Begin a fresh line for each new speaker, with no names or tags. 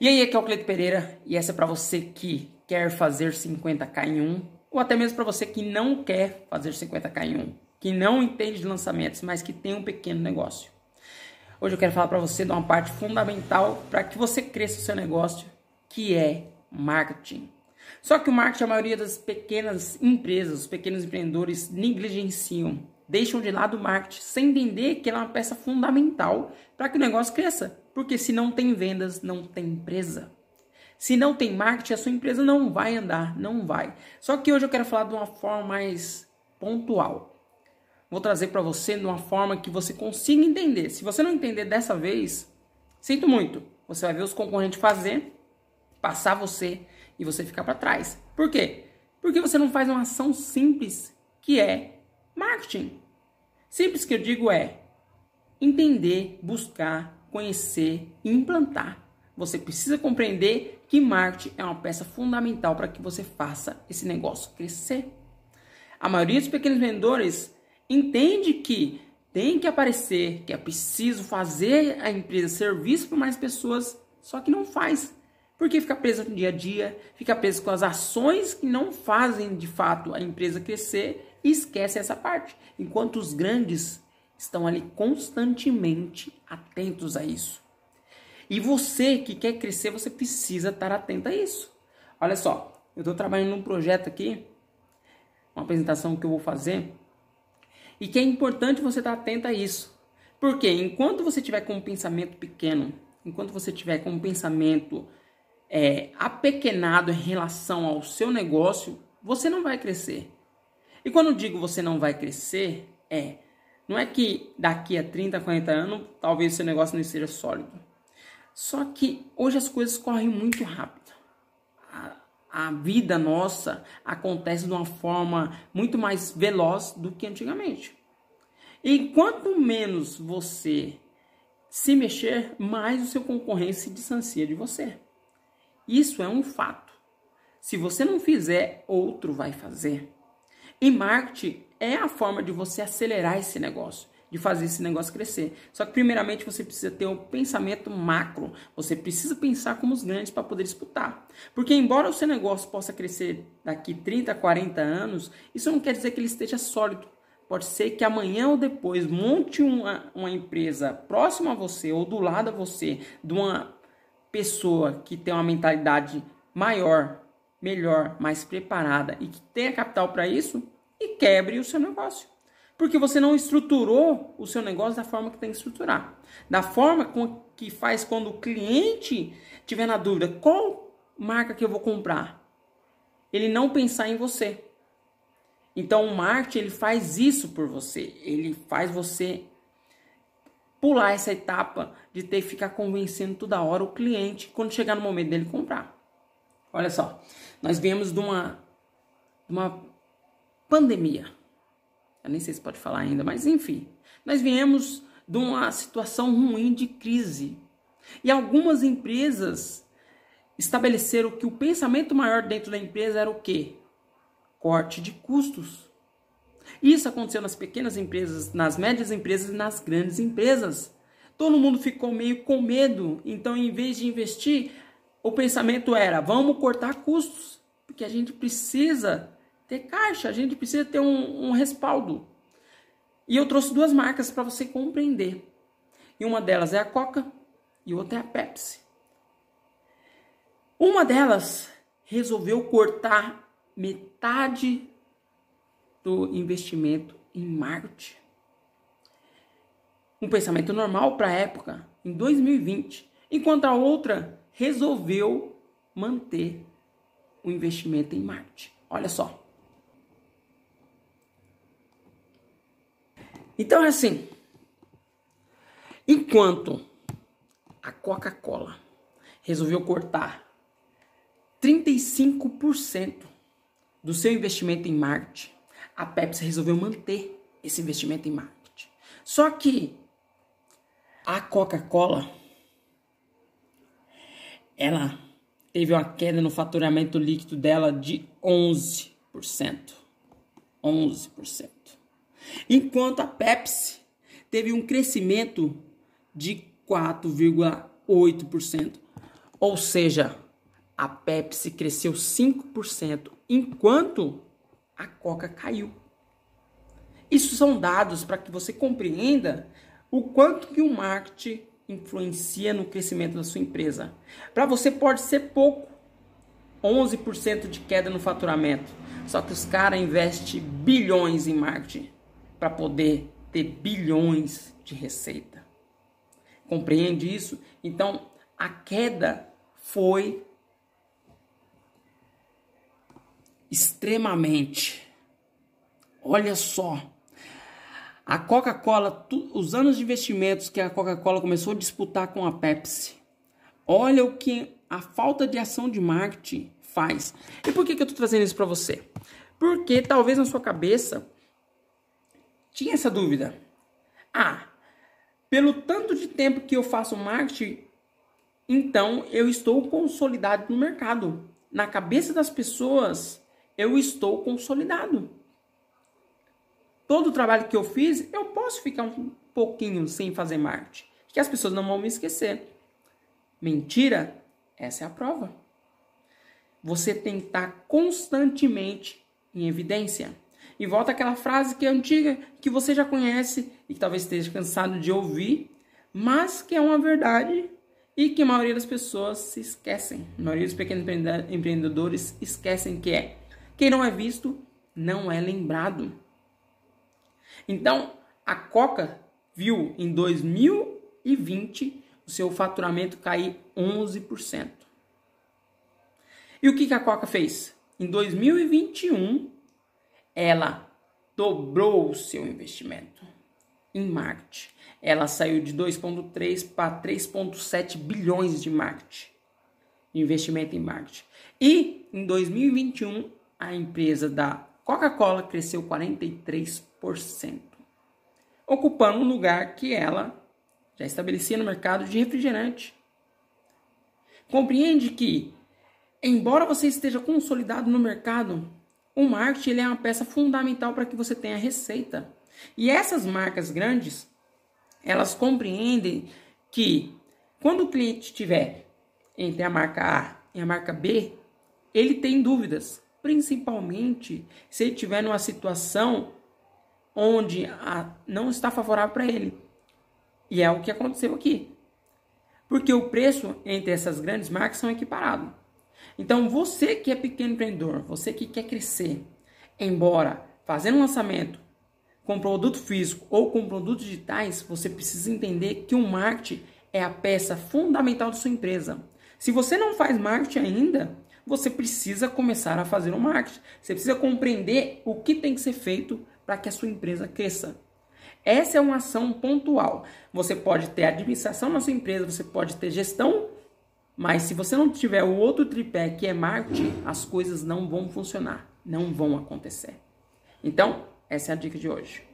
E aí, aqui é o Cleito Pereira e essa é para você que quer fazer 50k em um, ou até mesmo para você que não quer fazer 50k em um, que não entende de lançamentos, mas que tem um pequeno negócio. Hoje eu quero falar para você de uma parte fundamental para que você cresça o seu negócio, que é marketing. Só que o marketing, a maioria das pequenas empresas, os pequenos empreendedores negligenciam, deixam de lado o marketing, sem entender que ele é uma peça fundamental para que o negócio cresça. Porque se não tem vendas, não tem empresa. Se não tem marketing, a sua empresa não vai andar, não vai. Só que hoje eu quero falar de uma forma mais pontual. Vou trazer para você de uma forma que você consiga entender. Se você não entender dessa vez, sinto muito. Você vai ver os concorrentes fazer, passar você e você ficar para trás. Por quê? Porque você não faz uma ação simples que é marketing. Simples que eu digo é entender, buscar, conhecer e implantar. Você precisa compreender que marketing é uma peça fundamental para que você faça esse negócio crescer. A maioria dos pequenos vendedores entende que tem que aparecer, que é preciso fazer a empresa serviço para mais pessoas, só que não faz. Porque fica preso no dia a dia, fica preso com as ações que não fazem de fato a empresa crescer e esquece essa parte. Enquanto os grandes estão ali constantemente atentos a isso. E você que quer crescer, você precisa estar atento a isso. Olha só, eu estou trabalhando num projeto aqui, uma apresentação que eu vou fazer, e que é importante você estar atento a isso. Porque enquanto você tiver com um pensamento pequeno, enquanto você tiver com um pensamento é, apequenado em relação ao seu negócio, você não vai crescer. E quando eu digo você não vai crescer, é não é que daqui a 30, 40 anos talvez seu negócio não esteja sólido. Só que hoje as coisas correm muito rápido. A, a vida nossa acontece de uma forma muito mais veloz do que antigamente. E quanto menos você se mexer, mais o seu concorrente se distancia de você. Isso é um fato. Se você não fizer, outro vai fazer. E marketing é a forma de você acelerar esse negócio, de fazer esse negócio crescer. Só que primeiramente você precisa ter um pensamento macro. Você precisa pensar como os grandes para poder disputar. Porque embora o seu negócio possa crescer daqui 30, 40 anos, isso não quer dizer que ele esteja sólido. Pode ser que amanhã ou depois monte uma, uma empresa próxima a você ou do lado a você de uma pessoa que tem uma mentalidade maior, melhor, mais preparada e que tenha capital para isso e quebre o seu negócio. Porque você não estruturou o seu negócio da forma que tem que estruturar. Da forma com que faz quando o cliente tiver na dúvida qual marca que eu vou comprar. Ele não pensar em você. Então o marketing ele faz isso por você. Ele faz você pular essa etapa de ter que ficar convencendo toda hora o cliente quando chegar no momento dele comprar. Olha só, nós viemos de uma, de uma pandemia. Eu nem sei se pode falar ainda, mas enfim. Nós viemos de uma situação ruim de crise. E algumas empresas estabeleceram que o pensamento maior dentro da empresa era o quê? Corte de custos. Isso aconteceu nas pequenas empresas, nas médias empresas e nas grandes empresas. Todo mundo ficou meio com medo, então em vez de investir, o pensamento era: vamos cortar custos, porque a gente precisa ter caixa, a gente precisa ter um, um respaldo. E eu trouxe duas marcas para você compreender. E uma delas é a Coca e outra é a Pepsi. Uma delas resolveu cortar metade do investimento em marketing. Um pensamento normal para a época, em 2020, enquanto a outra resolveu manter o investimento em marketing. Olha só. Então é assim. Enquanto a Coca-Cola resolveu cortar 35% do seu investimento em marketing, a Pepsi resolveu manter esse investimento em marketing. Só que a Coca-Cola ela teve uma queda no faturamento líquido dela de 11%. 11% enquanto a Pepsi teve um crescimento de 4,8%. Ou seja, a Pepsi cresceu 5%, enquanto a Coca caiu. Isso são dados para que você compreenda o quanto que o marketing influencia no crescimento da sua empresa. Para você pode ser pouco, 11% de queda no faturamento. Só que os caras investem bilhões em marketing para poder ter bilhões de receita. Compreende isso? Então, a queda foi extremamente. Olha só. A Coca-Cola, os anos de investimentos que a Coca-Cola começou a disputar com a Pepsi. Olha o que a falta de ação de marketing faz. E por que, que eu estou trazendo isso para você? Porque talvez na sua cabeça tinha essa dúvida. Ah, pelo tanto de tempo que eu faço marketing, então eu estou consolidado no mercado. Na cabeça das pessoas, eu estou consolidado. Todo o trabalho que eu fiz, eu posso ficar um pouquinho sem fazer marketing, que as pessoas não vão me esquecer. Mentira? Essa é a prova. Você tem que estar constantemente em evidência. E volta aquela frase que é antiga, que você já conhece e que talvez esteja cansado de ouvir, mas que é uma verdade e que a maioria das pessoas se esquecem. A maioria dos pequenos empreendedores esquecem que é quem não é visto não é lembrado. Então, a Coca viu em 2020 o seu faturamento cair 11%. E o que, a Coca fez? Em 2021, ela dobrou o seu investimento em marketing. Ela saiu de 2,3 para 3,7 bilhões de marketing, investimento em marketing. E em 2021, a empresa da Coca-Cola cresceu 43%, ocupando um lugar que ela já estabelecia no mercado de refrigerante. Compreende que, embora você esteja consolidado no mercado, o marketing ele é uma peça fundamental para que você tenha receita. E essas marcas grandes, elas compreendem que quando o cliente estiver entre a marca A e a marca B, ele tem dúvidas principalmente se ele estiver numa situação onde a, não está favorável para ele. E é o que aconteceu aqui. Porque o preço entre essas grandes marcas são equiparados. Então, você que é pequeno empreendedor, você que quer crescer, embora fazendo um lançamento com produto físico ou com produtos digitais, você precisa entender que o marketing é a peça fundamental da sua empresa. Se você não faz marketing ainda, você precisa começar a fazer o marketing. Você precisa compreender o que tem que ser feito para que a sua empresa cresça. Essa é uma ação pontual. Você pode ter administração na sua empresa, você pode ter gestão, mas se você não tiver o outro tripé que é marketing, as coisas não vão funcionar, não vão acontecer. Então, essa é a dica de hoje.